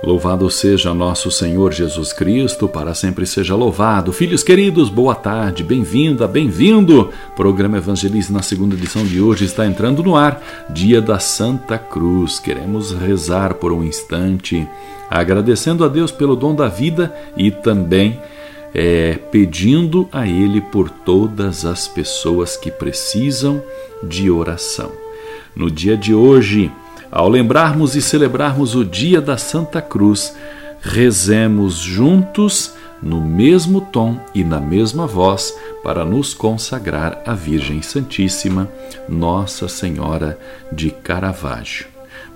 Louvado seja nosso Senhor Jesus Cristo, para sempre seja louvado. Filhos queridos, boa tarde, bem-vinda, bem-vindo. Programa Evangelize na segunda edição de hoje está entrando no ar, dia da Santa Cruz. Queremos rezar por um instante, agradecendo a Deus pelo dom da vida e também é, pedindo a Ele por todas as pessoas que precisam de oração. No dia de hoje, ao lembrarmos e celebrarmos o dia da Santa Cruz, rezemos juntos no mesmo tom e na mesma voz para nos consagrar à Virgem Santíssima, Nossa Senhora de Caravaggio.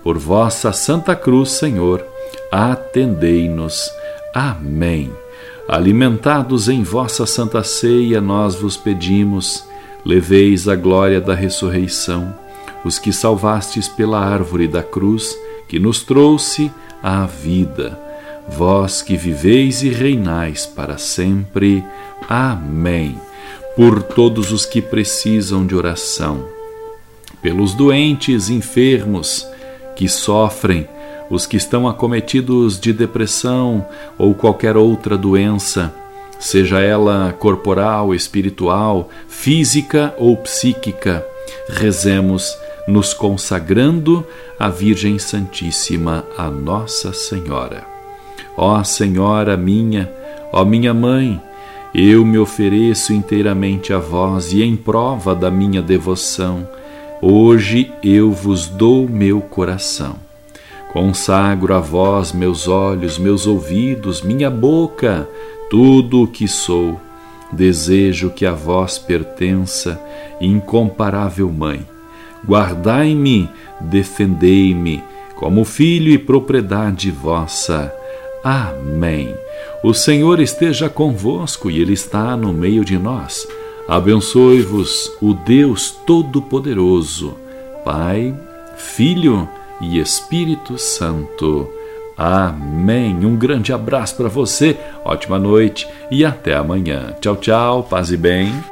Por vossa Santa Cruz, Senhor, atendei-nos. Amém. Alimentados em vossa Santa Ceia, nós vos pedimos, leveis a glória da ressurreição os que salvastes pela árvore da cruz, que nos trouxe à vida. Vós que viveis e reinais para sempre. Amém. Por todos os que precisam de oração, pelos doentes, enfermos, que sofrem, os que estão acometidos de depressão ou qualquer outra doença, seja ela corporal, espiritual, física ou psíquica, rezemos nos consagrando à Virgem Santíssima, a Nossa Senhora. Ó Senhora minha, ó minha mãe, eu me ofereço inteiramente a vós e em prova da minha devoção, hoje eu vos dou meu coração. Consagro a vós meus olhos, meus ouvidos, minha boca, tudo o que sou. Desejo que a vós pertença, incomparável Mãe Guardai-me, defendei-me, como filho e propriedade vossa. Amém. O Senhor esteja convosco e Ele está no meio de nós. Abençoe-vos o Deus Todo-Poderoso, Pai, Filho e Espírito Santo. Amém. Um grande abraço para você, ótima noite e até amanhã. Tchau, tchau, paz e bem.